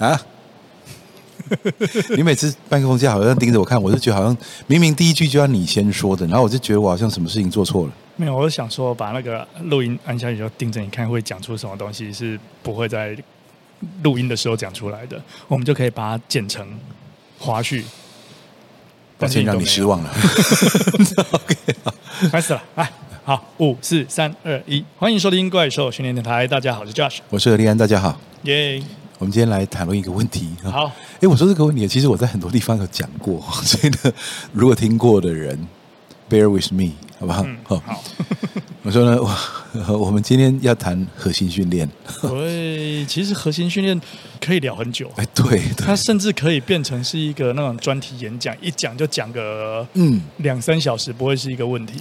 啊？你每次麦克风架好像盯着我看，我就觉得好像明明第一句就要你先说的，然后我就觉得我好像什么事情做错了。没有，我是想说把那个录音按下去，就盯着你看，会讲出什么东西是不会在录音的时候讲出来的，我们就可以把它剪成花絮。抱歉让你失望了。OK，开始了，来，好，五四三二一，欢迎收听怪兽训练电台。大家好，我是 Josh，我是何立安，大家好，耶、yeah。我们今天来谈论一个问题。好，哎，我说这个问题，其实我在很多地方有讲过，所以呢，如果听过的人，bear with me，好不好？嗯、好。我说呢，我我们今天要谈核心训练。对，其实核心训练可以聊很久。哎，对，它甚至可以变成是一个那种专题演讲，一讲就讲个嗯两三小时，不会是一个问题。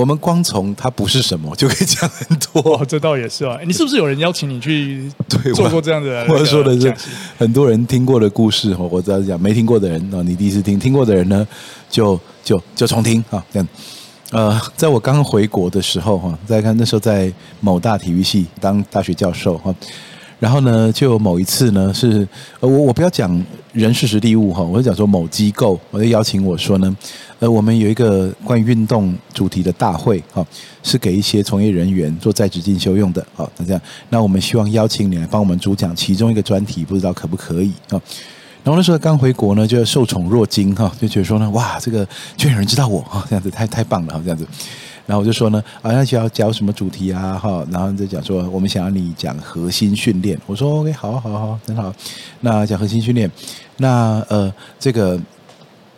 我们光从它不是什么就可以讲很多，哦，这倒也是啊。你是不是有人邀请你去 做过这样的？我说的是很多人听过的故事哈，我只要讲没听过的人啊，你第一次听，听过的人呢，就就就重听啊。这样，呃，在我刚回国的时候哈，再看那时候在某大体育系当大学教授哈。然后呢，就某一次呢，是呃，我我不要讲人事时地物哈，我就讲说某机构，我就邀请我说呢，呃，我们有一个关于运动主题的大会哈，是给一些从业人员做在职进修用的，好，那这样，那我们希望邀请你来帮我们主讲其中一个专题，不知道可不可以啊？然后那时候刚回国呢，就受宠若惊哈，就觉得说呢，哇，这个居然有人知道我哈，这样子太太棒了哈，这样子。然后我就说呢，啊，那要讲什么主题啊？哈，然后就讲说，我们想要你讲核心训练。我说 OK，好，好，好，很好。那讲核心训练，那呃，这个，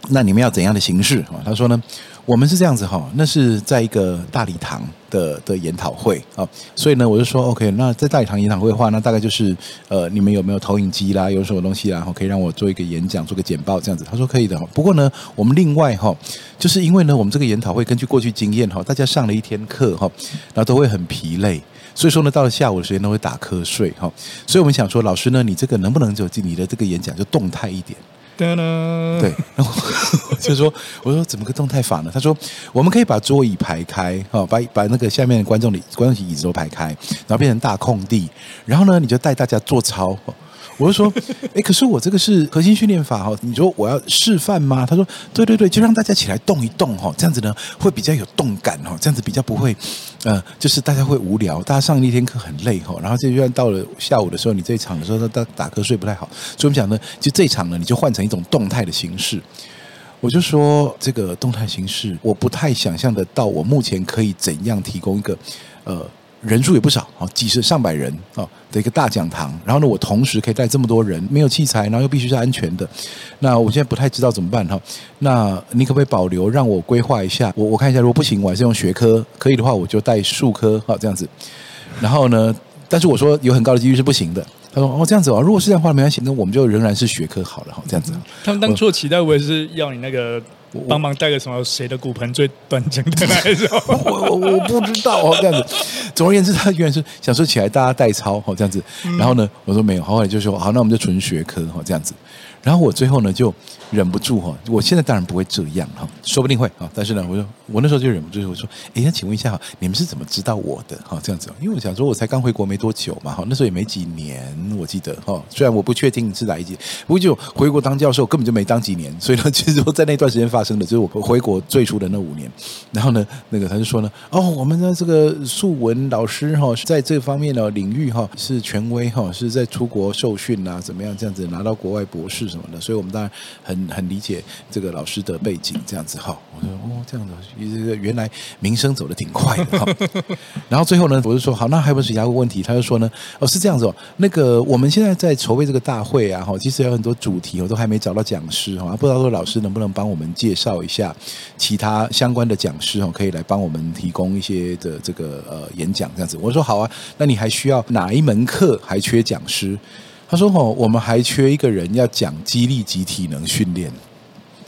那你们要怎样的形式啊？他说呢。我们是这样子哈，那是在一个大礼堂的的研讨会啊，所以呢，我就说 OK，那在大礼堂研讨会的话，那大概就是呃，你们有没有投影机啦，有什么东西啦，然后可以让我做一个演讲，做个简报这样子。他说可以的，不过呢，我们另外哈，就是因为呢，我们这个研讨会根据过去经验哈，大家上了一天课哈，然后都会很疲累，所以说呢，到了下午的时间都会打瞌睡哈，所以我们想说，老师呢，你这个能不能就你的这个演讲就动态一点？对，然后就说，我说怎么个动态法呢？他说，我们可以把桌椅排开，把把那个下面的观众的观众席椅子都排开，然后变成大空地，然后呢，你就带大家做操。我就说，哎，可是我这个是核心训练法哈，你说我要示范吗？他说，对对对，就让大家起来动一动哈，这样子呢会比较有动感哈，这样子比较不会，呃，就是大家会无聊，大家上一天课很累哈，然后这就算到了下午的时候，你这一场的时候，他打瞌睡不太好，所以我们讲呢，就这一场呢，你就换成一种动态的形式。我就说这个动态形式，我不太想象得到，我目前可以怎样提供一个，呃。人数也不少，啊，几十上百人哦的一个大讲堂，然后呢，我同时可以带这么多人，没有器材，然后又必须是安全的。那我现在不太知道怎么办哈。那你可不可以保留，让我规划一下？我我看一下，如果不行，我还是用学科，可以的话，我就带数科，哈这样子。然后呢，但是我说有很高的几率是不行的。他说哦这样子哦，如果是这样的话没关系，那我们就仍然是学科好了哈，这样子。他们当初的期待我也是要你那个。帮忙带个什么？谁的骨盆最端正的那种？我我我不知道哦，这样子。总而言之，他原来是想说起来大家代操哦，这样子。然后呢，我说没有，后来就说好，那我们就纯学科哦，这样子。然后我最后呢就忍不住哈，我现在当然不会这样哈，说不定会啊，但是呢，我就我那时候就忍不住我说，哎，那请问一下哈，你们是怎么知道我的哈？这样子，因为我想说我才刚回国没多久嘛哈，那时候也没几年，我记得哈，虽然我不确定是哪一届，不过就回国当教授根本就没当几年，所以呢，其实我在那段时间发生的就是我回国最初的那五年。然后呢，那个他就说呢，哦，我们的这个素文老师哈在这方面的领域哈是权威哈，是在出国受训啊，怎么样这样子拿到国外博士。什么的，所以我们当然很很理解这个老师的背景，这样子哈。我说哦，这样子，原来名声走得挺快的哈。然后最后呢，我就说好，那还有没有其他问题？他就说呢，哦，是这样子哦，那个我们现在在筹备这个大会啊，哈，其实有很多主题，我都还没找到讲师哈，不知道说老师能不能帮我们介绍一下其他相关的讲师哦，可以来帮我们提供一些的这个呃演讲这样子。我说好啊，那你还需要哪一门课还缺讲师？他说：“哦，我们还缺一个人要讲激励及体能训练。”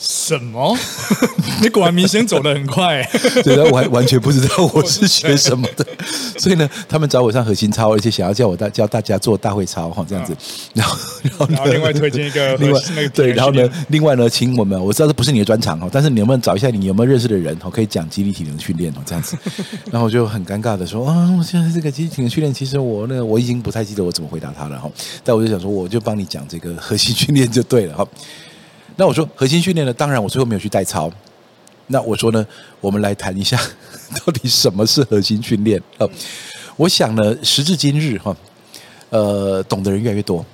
什么？你果然明星走得很快，对，他完完全不知道我是学什么的，所以呢，他们找我上核心操，而且想要叫我大教大家做大会操哈，这样子，然后然后，然后另外推荐一个另外那个对，然后呢，另外呢，请我们，我知道这不是你的专长哈，但是你能不能找一下你有没有认识的人哈，可以讲肌力体能训练哦，这样子，然后我就很尴尬的说啊，我现在这个肌力体能训练，其实我那个我已经不太记得我怎么回答他了哈，但我就想说，我就帮你讲这个核心训练就对了哈。那我说核心训练呢？当然我最后没有去代操。那我说呢，我们来谈一下 到底什么是核心训练啊？我想呢，时至今日哈，呃，懂的人越来越多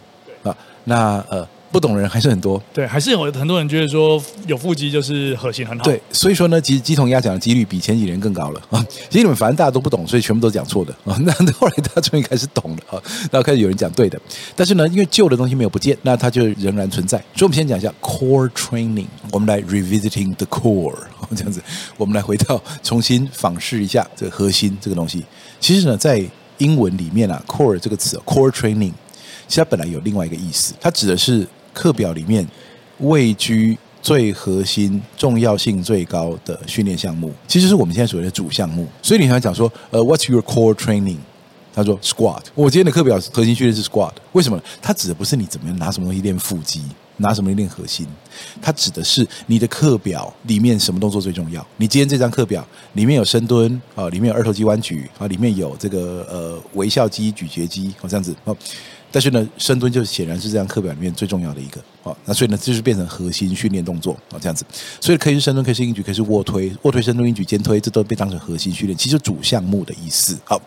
啊。那呃。不懂的人还是很多，对，还是有很多人觉得说有腹肌就是核心很好。对，所以说呢，其实鸡同鸭讲的几率比前几年更高了啊。其实你们反正大家都不懂，所以全部都讲错的啊。那后来大家终于开始懂了啊，然后开始有人讲对的。但是呢，因为旧的东西没有不见，那它就仍然存在。所以我们先讲一下 core training，我们来 revisiting the core，这样子，我们来回到重新访视一下这个核心这个东西。其实呢，在英文里面啊，core 这个词，core training，其实它本来有另外一个意思，它指的是。课表里面位居最核心、重要性最高的训练项目，其实是我们现在所谓的主项目。所以你想讲说，呃，What's your core training？他说 Squat。我今天的课表核心训练是 Squat，为什么？它指的不是你怎么样拿什么东西练腹肌，拿什么练核心，它指的是你的课表里面什么动作最重要。你今天这张课表里面有深蹲啊，里面有二头肌弯举啊，里面有这个呃微笑肌、咀嚼肌，哦这样子哦。但是呢，深蹲就显然是这张课表里面最重要的一个，好，那所以呢，就是变成核心训练动作啊，这样子，所以可以是深蹲，可以是硬举，可以是卧推，卧推、深蹲、硬举、肩推，这都被当成核心训练，其实主项目的意思。好，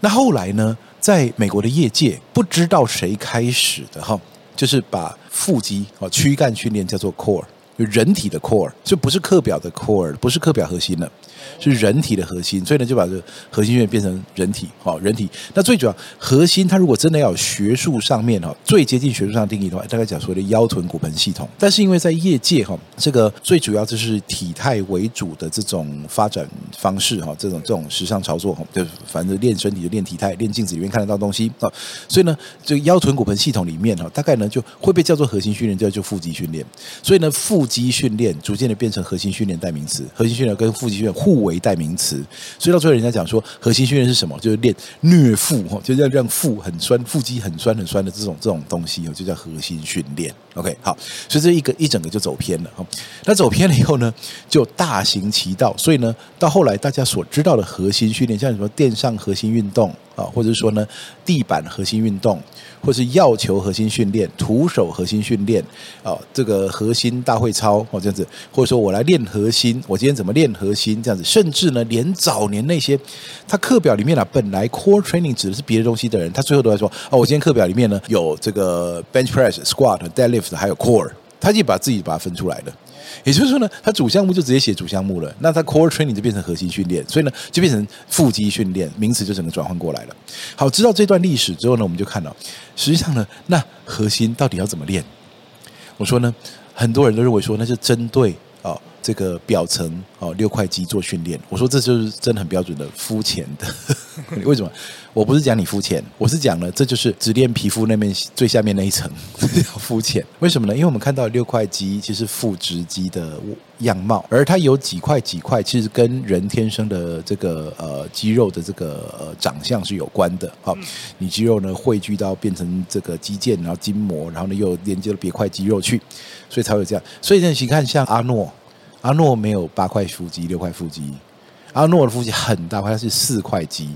那后来呢，在美国的业界，不知道谁开始的哈，就是把腹肌啊、躯干训练叫做 core。人体的 core 就不是课表的 core，不是课表核心了，是人体的核心。所以呢，就把这核心训练变成人体，好，人体。那最主要核心，它如果真的要学术上面哈，最接近学术上定义的话，大概讲所谓的腰臀骨盆系统。但是因为在业界哈，这个最主要就是体态为主的这种发展方式哈，这种这种时尚操作哈，就反正练身体就练体态，练镜子里面看得到东西啊。所以呢，这个腰臀骨盆系统里面哈，大概呢就会被叫做核心训练，叫做腹肌训练。所以呢，腹肌训练逐渐的变成核心训练代名词，核心训练跟腹肌训练互为代名词，所以到最后人家讲说核心训练是什么？就是练虐腹，就是要让腹很酸，腹肌很酸很酸的这种这种东西，就叫核心训练。OK，好，所以这一个一整个就走偏了哈。那走偏了以后呢，就大行其道。所以呢，到后来大家所知道的核心训练，像什么垫上核心运动啊，或者是说呢地板核心运动，或是药球核心训练、徒手核心训练啊，这个核心大会操哦这样子，或者说我来练核心，我今天怎么练核心这样子，甚至呢，连早年那些他课表里面啊，本来 core training 指的是别的东西的人，他最后都在说哦，我今天课表里面呢有这个 bench press、squat、deadlift。还有 core，他就把自己把它分出来了，也就是说呢，他主项目就直接写主项目了，那他 core training 就变成核心训练，所以呢，就变成腹肌训练，名词就整个转换过来了。好，知道这段历史之后呢，我们就看到，实际上呢，那核心到底要怎么练？我说呢，很多人都认为说，那是针对啊、这个表层哦六块肌做训练。我说这就是真的很标准的肤浅的，为什么？我不是讲你肤浅，我是讲呢，这就是只练皮肤那面最下面那一层，这 叫肤浅。为什么呢？因为我们看到六块肌其实是腹直肌的样貌，而它有几块几块，其实跟人天生的这个呃肌肉的这个呃长相是有关的。好，你肌肉呢汇聚到变成这个肌腱，然后筋膜，然后呢又连接了别块肌肉去，所以才会有这样。所以呢，你看像阿诺，阿诺没有八块腹肌，六块腹肌，阿诺的腹肌很大块，它是四块肌。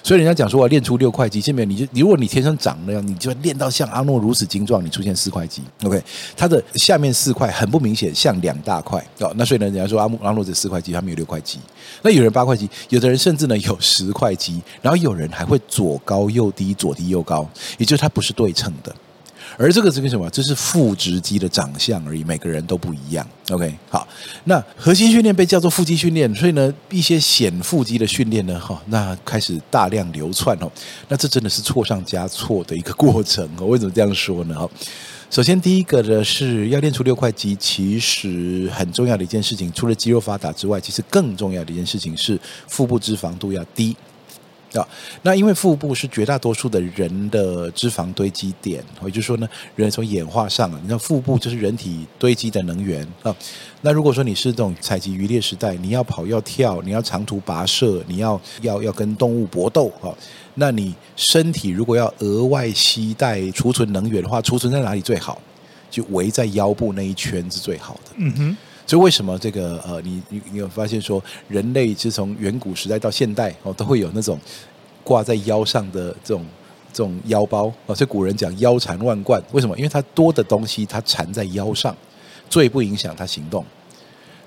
所以人家讲说，我练出六块肌，下面你就你如果你天生长那样，你就练到像阿诺如此精壮，你出现四块肌，OK？它的下面四块很不明显，像两大块哦。那所以呢，人家说阿阿诺这四块肌，他们有六块肌。那有人八块肌，有的人甚至呢有十块肌，然后有人还会左高右低，左低右高，也就是它不是对称的。而这个是为什么？这是腹直肌的长相而已，每个人都不一样。OK，好，那核心训练被叫做腹肌训练，所以呢，一些显腹肌的训练呢，哈，那开始大量流窜哦。那这真的是错上加错的一个过程哦。为什么这样说呢？哈，首先第一个呢是要练出六块肌，其实很重要的一件事情，除了肌肉发达之外，其实更重要的一件事情是腹部脂肪度要低。啊，那因为腹部是绝大多数的人的脂肪堆积点，也就是说呢，人从演化上啊，你知道腹部就是人体堆积的能源啊。那如果说你是这种采集渔猎时代，你要跑要跳，你要长途跋涉，你要要要跟动物搏斗啊，那你身体如果要额外携带储存能源的话，储存在哪里最好？就围在腰部那一圈是最好的。嗯哼。所以为什么这个呃，你你你有发现说，人类是从远古时代到现代哦，都会有那种挂在腰上的这种这种腰包啊？所以古人讲腰缠万贯，为什么？因为它多的东西它缠在腰上，最不影响它行动。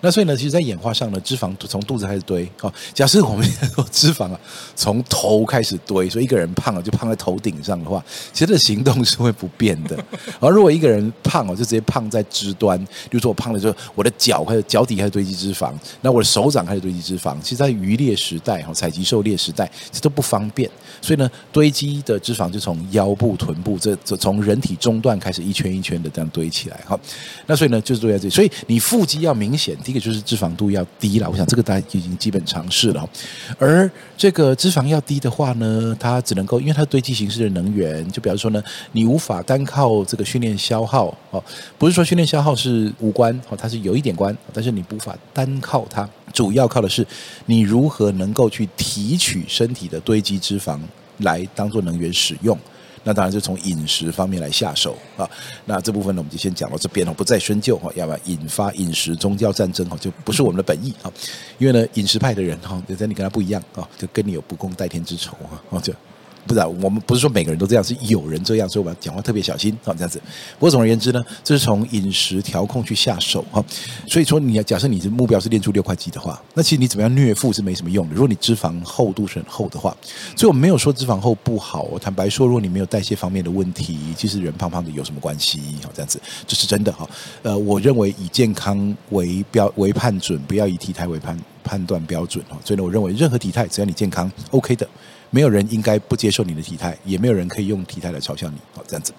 那所以呢，其实，在演化上呢，脂肪从肚子开始堆。哦，假设我们说脂肪啊，从头开始堆，所以一个人胖了就胖在头顶上的话，其实这行动是会不变的。而如果一个人胖哦，就直接胖在肢端，比如说我胖了之后，我的脚开始脚底开始堆积脂肪，那我的手掌开始堆积脂肪。其实，在渔猎时代哈，采集狩猎时代，这都不方便。所以呢，堆积的脂肪就从腰部、臀部这这从人体中段开始一圈一圈的这样堆起来。好，那所以呢，就是堆在这里。所以你腹肌要明显。一个就是脂肪度要低了，我想这个大家已经基本尝试了。而这个脂肪要低的话呢，它只能够因为它堆积形式的能源，就比方说呢，你无法单靠这个训练消耗哦，不是说训练消耗是无关哦，它是有一点关，但是你无法单靠它，主要靠的是你如何能够去提取身体的堆积脂肪来当做能源使用。那当然就从饮食方面来下手啊。那这部分呢，我们就先讲到这边，不再深究哈，要不然引发饮食宗教战争哈，就不是我们的本意啊。因为呢，饮食派的人哈，就跟你跟他不一样啊，就跟你有不共戴天之仇啊，就。不是，我们不是说每个人都这样，是有人这样，所以我要讲话特别小心啊，这样子。不过总而言之呢，这是从饮食调控去下手哈。所以说，你要假设你的目标是练出六块肌的话，那其实你怎么样虐腹是没什么用的。如果你脂肪厚度是很厚的话，所以我没有说脂肪厚不好。坦白说，如果你没有代谢方面的问题，其实人胖胖的有什么关系？好，这样子这是真的哈。呃，我认为以健康为标为判准，不要以体态为判判断标准哈。所以呢，我认为任何体态只要你健康，OK 的。没有人应该不接受你的体态，也没有人可以用体态来嘲笑你，好，这样子。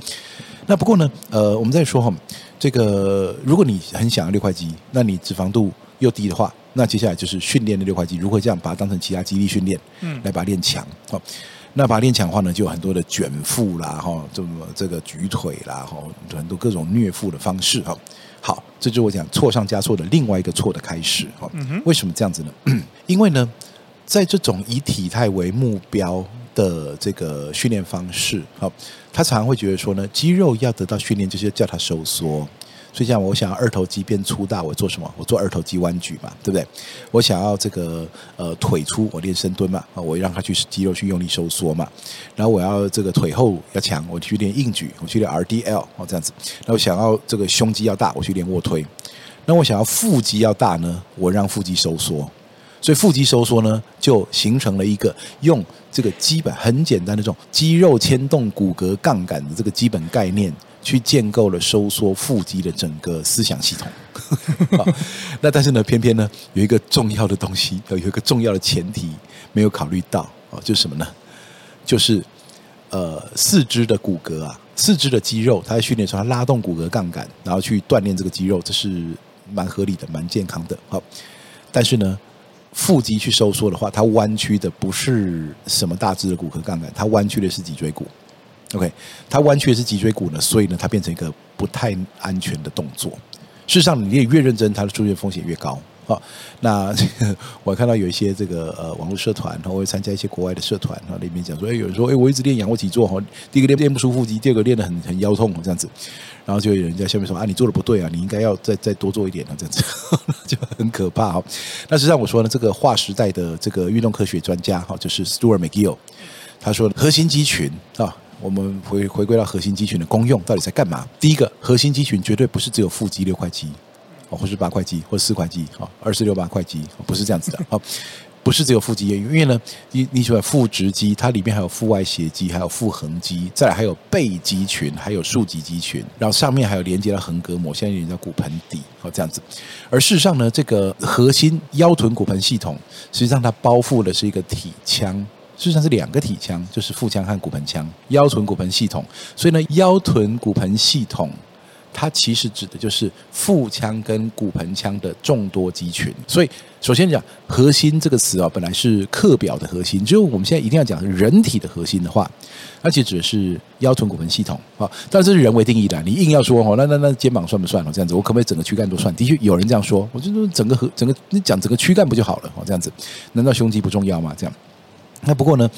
那不过呢，呃，我们再说哈，这个如果你很想要六块肌，那你脂肪度又低的话，那接下来就是训练的六块肌，如何这样把它当成其他肌力训练，嗯，来把它练强，好，那把它练强的话呢，就有很多的卷腹啦，哈，这么这个举腿啦，哈，很多各种虐腹的方式，哈，好，这就是我讲错上加错的另外一个错的开始，哈，为什么这样子呢？因为呢。在这种以体态为目标的这个训练方式，好，他常常会觉得说呢，肌肉要得到训练，就是叫它收缩。所以像我想要二头肌变粗大，我做什么？我做二头肌弯举嘛，对不对？我想要这个呃腿粗，我练深蹲嘛，啊，我让它去肌肉去用力收缩嘛。然后我要这个腿后要强，我去练硬举，我去练 RDL 哦，这样子。那我想要这个胸肌要大，我去练卧推。那我想要腹肌要大呢，我让腹肌收缩。所以腹肌收缩呢，就形成了一个用这个基本很简单的这种肌肉牵动骨骼杠杆的这个基本概念，去建构了收缩腹肌的整个思想系统。那但是呢，偏偏呢有一个重要的东西，有一个重要的前提没有考虑到啊，就是什么呢？就是呃四肢的骨骼啊，四肢的肌肉，它在训练时候它拉动骨骼杠杆，然后去锻炼这个肌肉，这是蛮合理的、蛮健康的。好，但是呢。腹肌去收缩的话，它弯曲的不是什么大致的骨骼杠杆，它弯曲的是脊椎骨。OK，它弯曲的是脊椎骨呢，所以呢，它变成一个不太安全的动作。事实上，你也越认真，它的出现风险越高。好，那 我看到有一些这个呃网络社团，然后我会参加一些国外的社团，然后里面讲说，哎，有人说，哎，我一直练仰卧起坐，哈，第一个练练不出腹肌，第二个练得很很腰痛，这样子。然后就有人在下面说啊，你做的不对啊，你应该要再再多做一点啊，这样子 就很可怕哈。那实际上我说呢，这个划时代的这个运动科学专家哈，就是 Stuart McGill，他说核心肌群啊，我们回回归到核心肌群的功用到底在干嘛？第一个，核心肌群绝对不是只有腹肌六块肌，或是八块肌，或四块肌，哈，二四六八块肌，不是这样子的，好。不是只有腹肌，因为呢，你你喜欢腹直肌，它里面还有腹外斜肌，还有腹横肌，再来还有背肌群，还有竖脊肌群，然后上面还有连接到横膈膜，现在连接骨盆底，好这样子。而事实上呢，这个核心腰臀骨盆系统，实际上它包覆的是一个体腔，事实上是两个体腔，就是腹腔和骨盆腔，腰臀骨盆系统。所以呢，腰臀骨盆系统。它其实指的就是腹腔跟骨盆腔的众多肌群。所以，首先讲核心这个词啊，本来是课表的核心，只有我们现在一定要讲人体的核心的话，而且指的是腰臀骨盆系统啊。但这是人为定义的，你硬要说哦，那那那肩膀算不算哦？这样子，我可不可以整个躯干都算？的确有人这样说，我就说整个核整个你讲整个躯干不就好了哦？这样子，难道胸肌不重要吗？这样，那不过呢？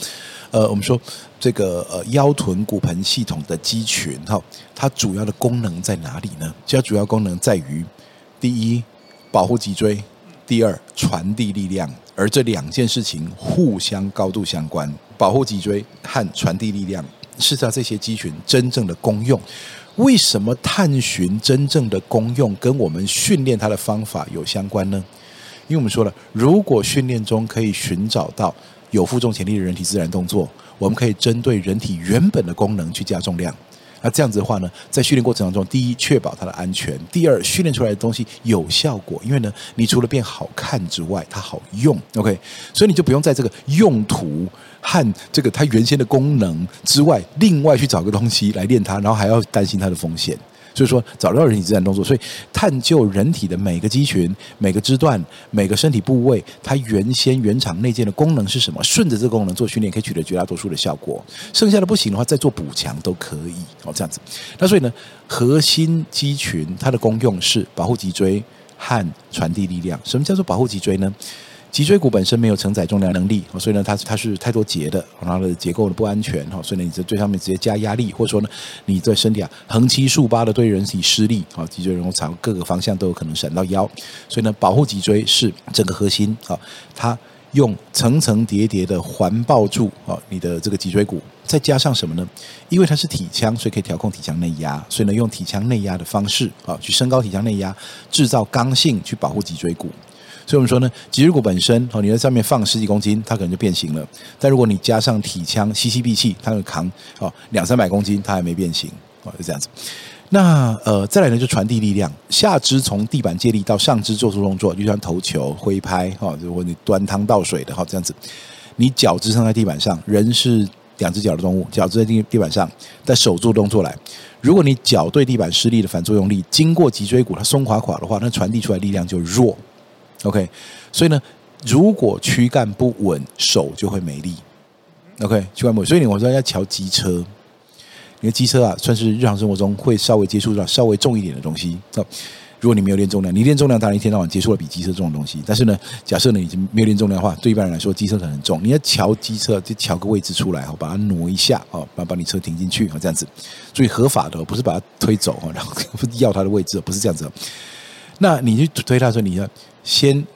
呃，我们说这个呃腰臀骨盆系统的肌群哈，它主要的功能在哪里呢？其主要功能在于第一保护脊椎，第二传递力量，而这两件事情互相高度相关。保护脊椎和传递力量是它这些肌群真正的功用。为什么探寻真正的功用跟我们训练它的方法有相关呢？因为我们说了，如果训练中可以寻找到。有负重潜力的人体自然动作，我们可以针对人体原本的功能去加重量。那这样子的话呢，在训练过程当中，第一确保它的安全，第二训练出来的东西有效果。因为呢，你除了变好看之外，它好用。OK，所以你就不用在这个用途和这个它原先的功能之外，另外去找个东西来练它，然后还要担心它的风险。所以说，找到人体自然动作，所以探究人体的每个肌群、每个肢段、每个身体部位，它原先原厂内建的功能是什么？顺着这个功能做训练，可以取得绝大多数的效果。剩下的不行的话，再做补强都可以哦。这样子，那所以呢，核心肌群它的功用是保护脊椎和传递力量。什么叫做保护脊椎呢？脊椎骨本身没有承载重量能力，所以呢，它它是太多节的，然后它的结构的不安全，哈，所以呢，你在最上面直接加压力，或者说呢，你在身体啊横七竖八的对人体施力，啊，脊椎然后朝各个方向都有可能闪到腰，所以呢，保护脊椎是整个核心，啊，它用层层叠叠的环抱住啊你的这个脊椎骨，再加上什么呢？因为它是体腔，所以可以调控体腔内压，所以呢，用体腔内压的方式啊去升高体腔内压，制造刚性去保护脊椎骨。所以我们说呢，脊椎骨本身哦，你在上面放十几公斤，它可能就变形了。但如果你加上体腔吸气闭气，它会扛哦两三百公斤，它还没变形哦，就这样子。那呃，再来呢，就传递力量，下肢从地板借力到上肢做出动作，就像投球、挥拍哈，如果你端汤倒水的哈，这样子。你脚支撑在地板上，人是两只脚的动物，脚支在地地板上，但手做动作来。如果你脚对地板施力的反作用力经过脊椎骨，它松垮垮的话，那传递出来力量就弱。OK，所以呢，如果躯干不稳，手就会没力。OK，躯干不稳，所以你我说要乔机车，你的机车啊，算是日常生活中会稍微接触到稍微重一点的东西。如果你没有练重量，你练重量当然一天到晚接触了比机车重的东西。但是呢，假设呢已经没有练重量的话，对一般人来说，机车可能很重。你要乔机车，就乔个位置出来，好，把它挪一下，哦，把把你车停进去，好，这样子。注意合法的不是把它推走，然后 要它的位置，不是这样子。那你去推它的时候，你要。先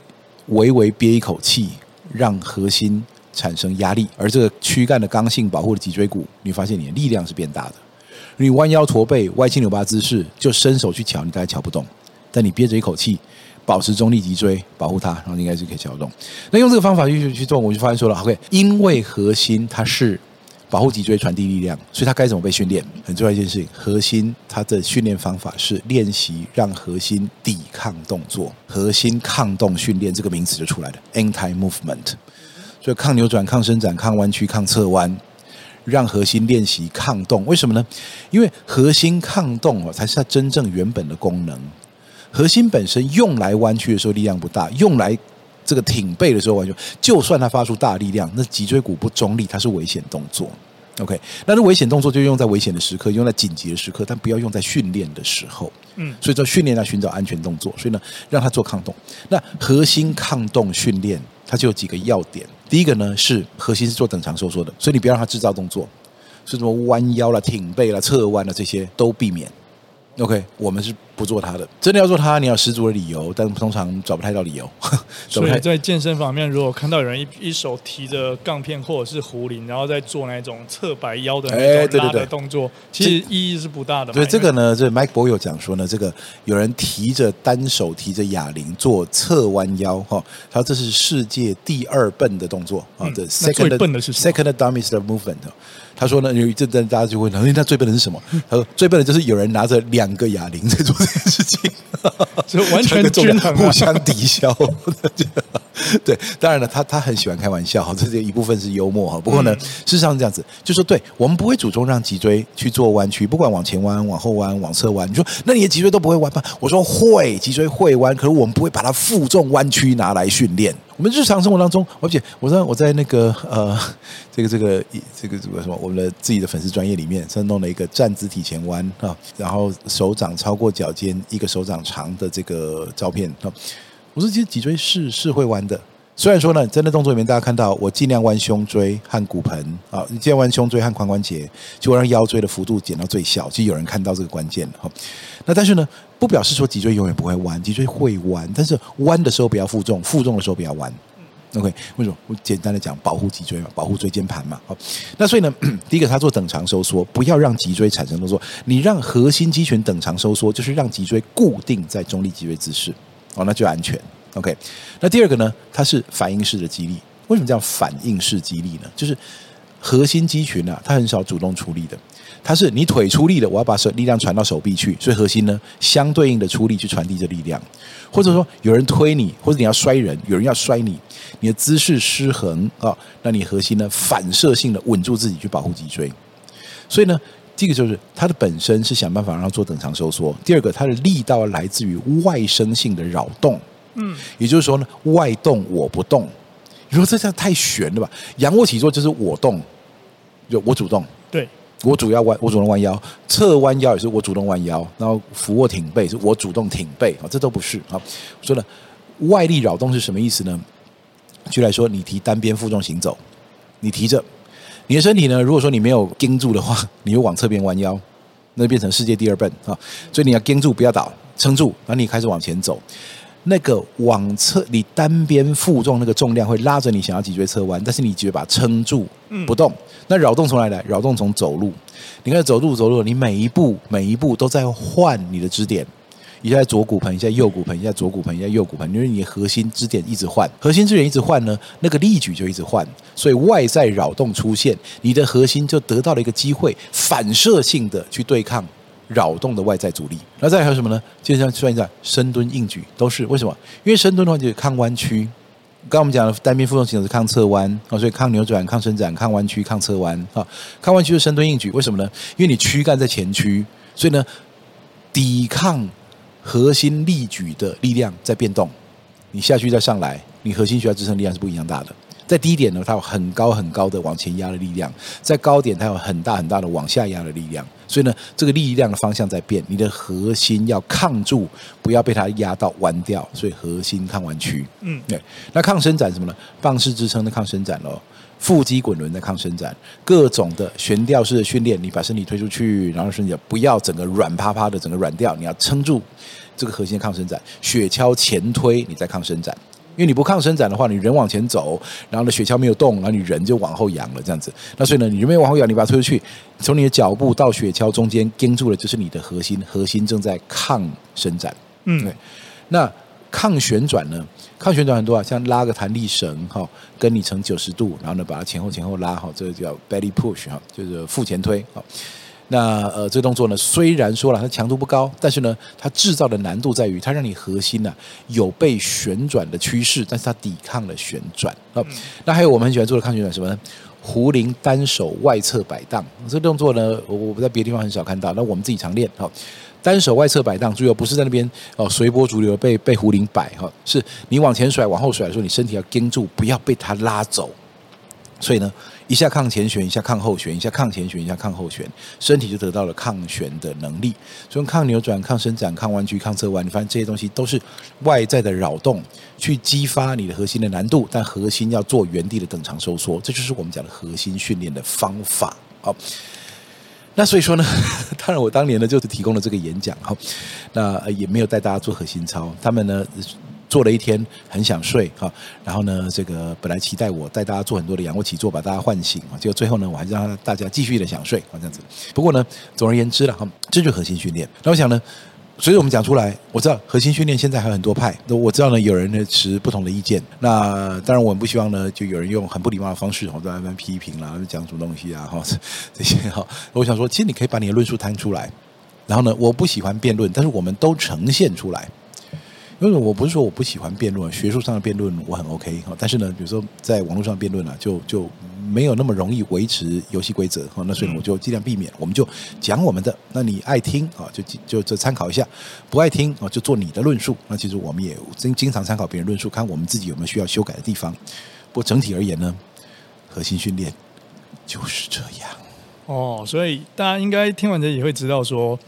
微微憋一口气，让核心产生压力，而这个躯干的刚性保护的脊椎骨，你发现你的力量是变大的。你弯腰驼背、歪七扭八姿势，就伸手去瞧，你大概瞧不动。但你憋着一口气，保持中立脊椎，保护它，然后应该是可以乔动。那用这个方法去去做，我就发现说了，OK，因为核心它是。保护脊椎传递力量，所以它该怎么被训练？很重要一件事情，核心它的训练方法是练习让核心抵抗动作，核心抗动训练这个名词就出来了，anti-movement。所以抗扭转、抗伸展、抗弯曲、抗侧弯，让核心练习抗动。为什么呢？因为核心抗动哦，才是它真正原本的功能。核心本身用来弯曲的时候力量不大，用来。这个挺背的时候，完全就算它发出大力量，那脊椎骨不中立，它是危险动作。OK，那这危险动作就用在危险的时刻，用在紧急的时刻，但不要用在训练的时候。嗯，所以说训练要寻找安全动作，所以呢，让它做抗动。那核心抗动训练，它就有几个要点。第一个呢是核心是做等长收缩的，所以你不要让它制造动作，是什么弯腰了、挺背了、侧弯了这些都避免。OK，我们是不做它的。真的要做它，你要十足的理由，但通常找不太到理由。所以在健身方面，如果看到有人一一手提着杠片或者是壶铃，然后在做那种侧摆腰的那种拉的动作，其实意义是不大的。所以这个呢，这 Mike Boyle 讲说呢，这个有人提着单手提着哑铃做侧弯腰，哈，他说这是世界第二笨的动作啊。这 second 笨的是 second dumbest movement。他说呢，有一阵子大家就会问，那最笨的是什么？他说最笨的就是有人拿着两个哑铃在做这件事情。就完全均衡，互相抵消。对，当然了，他他很喜欢开玩笑，这是一部分是幽默哈。不过呢，嗯、事实上是这样子，就说对我们不会主动让脊椎去做弯曲，不管往前弯、往后弯、往侧弯。你说那你的脊椎都不会弯吗？我说会，脊椎会弯，可是我们不会把它负重弯曲拿来训练。我们日常生活当中，而且我在我在那个呃，这个这个这个这个什么，我们的自己的粉丝专业里面，是弄了一个站姿体前弯啊，然后手掌超过脚尖一个手掌长的这个照片啊。我说其实脊椎是是会弯的，虽然说呢，在那动作里面大家看到我尽量弯胸椎和骨盆啊，尽量弯胸椎和髋关节，就让腰椎的幅度减到最小。其实有人看到这个关键了哈。那但是呢，不表示说脊椎永远不会弯，脊椎会弯，但是弯的时候不要负重，负重的时候不要弯。OK，为什么？我简单的讲，保护脊椎嘛，保护椎间盘嘛。好，那所以呢，第一个，它做等长收缩，不要让脊椎产生动作。你让核心肌群等长收缩，就是让脊椎固定在中立脊椎姿势。哦，那就安全。OK，那第二个呢？它是反应式的肌力。为什么叫反应式肌力呢？就是核心肌群啊，它很少主动出力的。它是你腿出力的，我要把手力量传到手臂去，所以核心呢，相对应的出力去传递这力量。或者说有人推你，或者你要摔人，有人要摔你，你的姿势失衡啊，那你核心呢，反射性的稳住自己去保护脊椎。所以呢。这个就是它的本身是想办法让它做等长收缩。第二个，它的力道来自于外生性的扰动，嗯，也就是说呢，外动我不动。你说这这样太悬了吧？仰卧起坐就是我动，就我主动，对，我主要弯，我主动弯腰，侧弯腰也是我主动弯腰，然后俯卧挺背是我主动挺背啊，这都不是啊。说了外力扰动是什么意思呢？举例来说，你提单边负重行走，你提着。你的身体呢？如果说你没有盯住的话，你又往侧边弯腰，那变成世界第二笨啊！所以你要盯住，不要倒，撑住，然后你开始往前走。那个往侧，你单边负重那个重量会拉着你想要脊椎侧弯，但是你只把它撑住不动。那扰动从哪来？扰动从走路。你看走路走路，你每一步每一步都在换你的支点。一下左骨盆，一下右骨盆，一下左骨盆，一下右骨盆，因为你的核心支点一直换，核心支点一直换呢，那个力矩就一直换，所以外在扰动出现，你的核心就得到了一个机会，反射性的去对抗扰动的外在阻力。那再还有什么呢？就像算一下深蹲、硬举都是为什么？因为深蹲的话就是抗弯曲，刚刚我们讲的单边负重型的是抗侧弯啊，所以抗扭转、抗伸展、抗弯曲、抗侧弯啊，抗弯曲是深蹲、硬举，为什么呢？因为你躯干在前屈，所以呢，抵抗。核心力矩的力量在变动，你下去再上来，你核心需要支撑力量是不一样大的。在低点呢，它有很高很高的往前压的力量；在高点，它有很大很大的往下压的力量。所以呢，这个力量的方向在变，你的核心要抗住，不要被它压到弯掉。所以核心抗弯曲，嗯，对。那抗伸展什么呢？棒式支撑的抗伸展喽。腹肌滚轮的抗伸展，各种的悬吊式的训练，你把身体推出去，然后身体不要整个软趴趴的，整个软掉，你要撑住这个核心的抗伸展。雪橇前推，你在抗伸展，因为你不抗伸展的话，你人往前走，然后呢雪橇没有动，然后你人就往后仰了，这样子。那所以呢，你人没有往后仰，你把它推出去，从你的脚步到雪橇中间盯住了，就是你的核心，核心正在抗伸展。嗯，对。那抗旋转呢？抗旋转很多啊，像拉个弹力绳哈，跟你成九十度，然后呢把它前后前后拉哈，这个叫 belly push 哈，就是腹前推。那呃这个动作呢，虽然说了它强度不高，但是呢它制造的难度在于它让你核心呢、啊、有被旋转的趋势，但是它抵抗了旋转。好，那还有我们很喜欢做的抗旋转什么呢？壶铃单手外侧摆荡，这个动作呢我我在别的地方很少看到，那我们自己常练哈。单手外侧摆荡，注意哦，不是在那边哦随波逐流被被壶铃摆哈，是你往前甩、往后甩的时候，你身体要盯住，不要被它拉走。所以呢，一下抗前旋，一下抗后旋，一下抗前旋，一下抗后旋，身体就得到了抗旋的能力。所以抗扭转、抗伸展、抗弯曲、抗侧弯，你发现这些东西都是外在的扰动，去激发你的核心的难度，但核心要做原地的等长收缩，这就是我们讲的核心训练的方法。好。那所以说呢，当然我当年呢就是提供了这个演讲哈，那也没有带大家做核心操，他们呢做了一天很想睡哈，然后呢这个本来期待我带大家做很多的仰卧起坐把大家唤醒啊，结果最后呢我还是让大家继续的想睡啊这样子。不过呢总而言之了哈，这就核心训练。那我想呢。所以我们讲出来，我知道核心训练现在还有很多派，那我知道呢有人呢持不同的意见。那当然我们不希望呢，就有人用很不礼貌的方式，我在那边批评啦，讲什么东西啊，哈，这些哈。我想说，其实你可以把你的论述摊出来，然后呢，我不喜欢辩论，但是我们都呈现出来。因为我不是说我不喜欢辩论，学术上的辩论我很 OK 哈，但是呢，比如说在网络上辩论呢，就就没有那么容易维持游戏规则哈，那所以我就尽量避免，我们就讲我们的，那你爱听啊，就就就参考一下，不爱听啊，就做你的论述。那其实我们也经经常参考别人论述，看我们自己有没有需要修改的地方。不过整体而言呢，核心训练就是这样。哦，所以大家应该听完这也会知道说。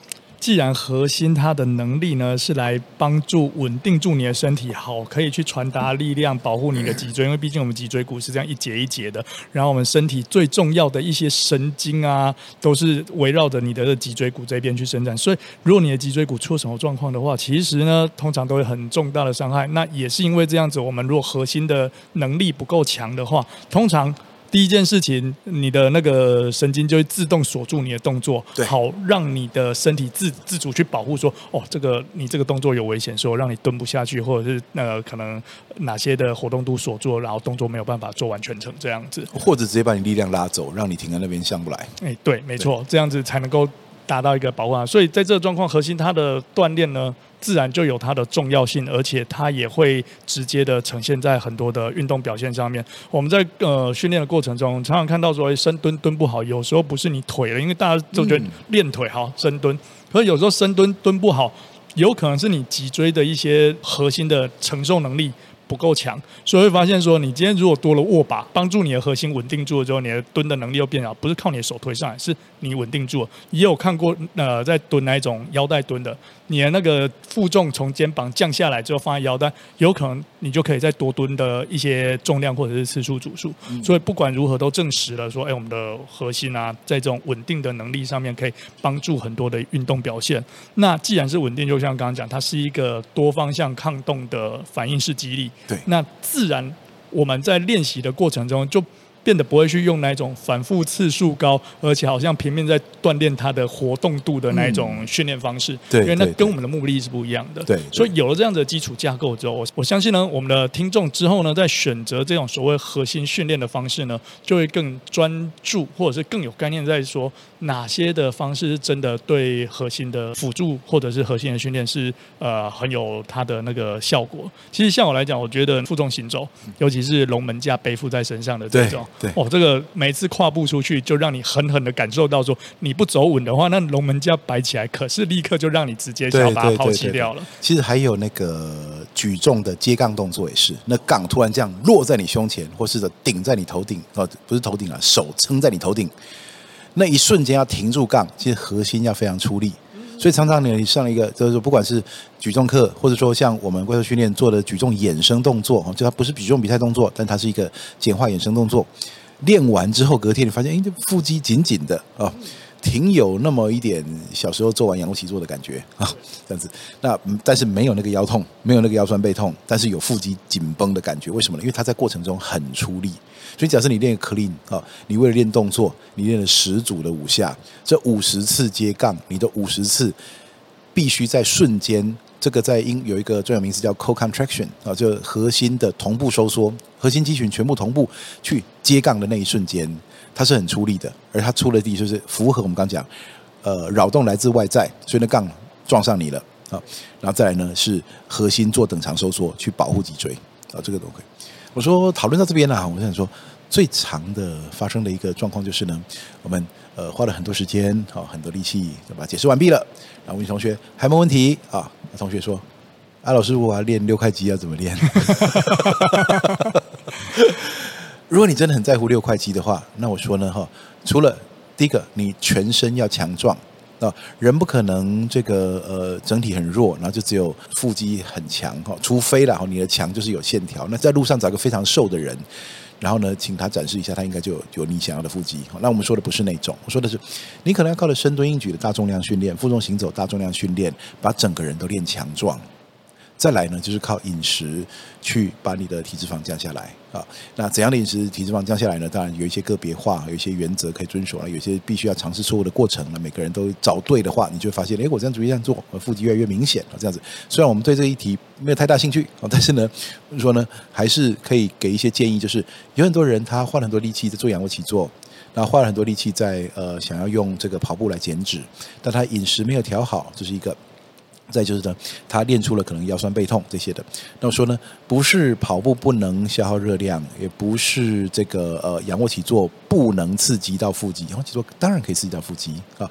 既然核心它的能力呢，是来帮助稳定住你的身体，好，可以去传达力量，保护你的脊椎，因为毕竟我们脊椎骨是这样一节一节的。然后我们身体最重要的一些神经啊，都是围绕着你的脊椎骨这边去生产。所以，如果你的脊椎骨出什么状况的话，其实呢，通常都会很重大的伤害。那也是因为这样子，我们如果核心的能力不够强的话，通常。第一件事情，你的那个神经就会自动锁住你的动作，好让你的身体自自主去保护说，哦，这个你这个动作有危险，说让你蹲不下去，或者是那个可能哪些的活动度锁住，然后动作没有办法做完全程这样子，或者直接把你力量拉走，让你停在那边上不来。哎，对，没错，这样子才能够达到一个保护啊。所以在这个状况，核心它的锻炼呢，自然就有它的重要性，而且它也会直接的呈现在很多的运动表现上面。我们在呃训练的过程中，常常看到说深蹲蹲不好，有时候不是你腿了，因为大家都觉得练腿好深蹲，可是有时候深蹲蹲不好，有可能是你脊椎的一些核心的承受能力不够强，所以会发现说，你今天如果多了握把，帮助你的核心稳定住了之后，你的蹲的能力又变好，不是靠你的手推上来，是你稳定住了。也有看过呃，在蹲那一种腰带蹲的。你的那个负重从肩膀降下来之后放在腰带，有可能你就可以再多蹲的一些重量或者是次数组数。所以不管如何都证实了说，哎，我们的核心啊，在这种稳定的能力上面可以帮助很多的运动表现。那既然是稳定，就像刚刚讲，它是一个多方向抗动的反应式激励。对，那自然我们在练习的过程中就。变得不会去用那种反复次数高，而且好像平面在锻炼它的活动度的那一种训练方式。对，因为那跟我们的目的是不一样的。对，所以有了这样子的基础架构之后，我我相信呢，我们的听众之后呢，在选择这种所谓核心训练的方式呢，就会更专注，或者是更有概念，在说哪些的方式是真的对核心的辅助，或者是核心的训练是呃很有它的那个效果。其实像我来讲，我觉得负重行走，尤其是龙门架背负在身上的这种。对哦，这个每次跨步出去，就让你狠狠的感受到说，你不走稳的话，那龙门架摆起来，可是立刻就让你直接就要把它抛弃掉了。其实还有那个举重的接杠动作也是，那杠突然这样落在你胸前，或是的顶在你头顶，哦，不是头顶啊，手撑在你头顶，那一瞬间要停住杠，其实核心要非常出力。所以常常你上一个就是，不管是举重课，或者说像我们怪兽训练做的举重衍生动作，就它不是举重比赛动作，但它是一个简化衍生动作。练完之后，隔天你发现，哎，这腹肌紧紧的啊，挺有那么一点小时候做完仰卧起坐的感觉啊，这样子。那但是没有那个腰痛，没有那个腰酸背痛，但是有腹肌紧绷的感觉。为什么呢？因为它在过程中很出力。所以假设你练 clean 啊，你为了练动作，你练了十组的五下，这五十次接杠，你的五十次必须在瞬间。这个在英有一个专有名词叫 co-contraction 啊，就核心的同步收缩，核心肌群全部同步去接杠的那一瞬间，它是很出力的，而它出的力就是符合我们刚讲，呃，扰动来自外在，所以那杠撞上你了啊，然后再来呢是核心做等长收缩去保护脊椎啊，这个都可以。我说讨论到这边了，我想说最长的发生的一个状况就是呢，我们呃花了很多时间好很多力气，对吧？解释完毕了，然后问同学还没问题啊？那同学说：“啊，老师，我要练六块肌要怎么练？” 如果你真的很在乎六块肌的话，那我说呢，哈，除了第一个，你全身要强壮啊，人不可能这个呃整体很弱，然后就只有腹肌很强哈，除非然后你的强就是有线条。那在路上找个非常瘦的人，然后呢，请他展示一下，他应该就有有你想要的腹肌。那我们说的不是那种，我说的是，你可能要靠着深蹲、硬举的大重量训练，负重行走大重量训练，把整个人都练强壮。再来呢，就是靠饮食去把你的体脂肪降下来啊。那怎样的饮食体脂肪降下来呢？当然有一些个别化，有一些原则可以遵守了，有些必须要尝试错误的过程。那每个人都找对的话，你就会发现，哎，我这样逐渐这样做，我腹肌越来越明显啊。这样子，虽然我们对这一题没有太大兴趣啊，但是呢，说呢，还是可以给一些建议，就是有很多人他花了很多力气在做仰卧起坐，然后花了很多力气在呃想要用这个跑步来减脂，但他饮食没有调好，这是一个。再就是呢，他练出了可能腰酸背痛这些的。那我说呢，不是跑步不能消耗热量，也不是这个呃仰卧起坐不能刺激到腹肌，仰卧起坐当然可以刺激到腹肌啊。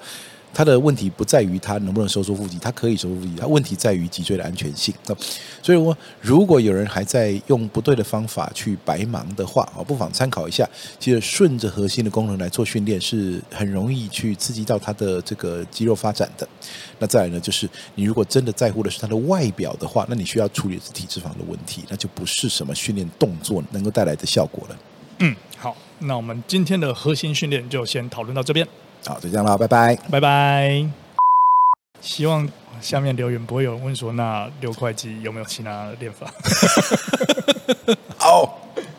他的问题不在于他能不能收缩腹肌，他可以收缩腹肌，他问题在于脊椎的安全性。所以，我如果有人还在用不对的方法去白忙的话，啊，不妨参考一下。其实顺着核心的功能来做训练，是很容易去刺激到他的这个肌肉发展的。那再来呢，就是你如果真的在乎的是他的外表的话，那你需要处理的是体脂肪的问题，那就不是什么训练动作能够带来的效果了。嗯，好，那我们今天的核心训练就先讨论到这边。好，就这样了，拜拜，拜拜。希望下面留言不会有人问说，那六块肌有没有其他练法？好。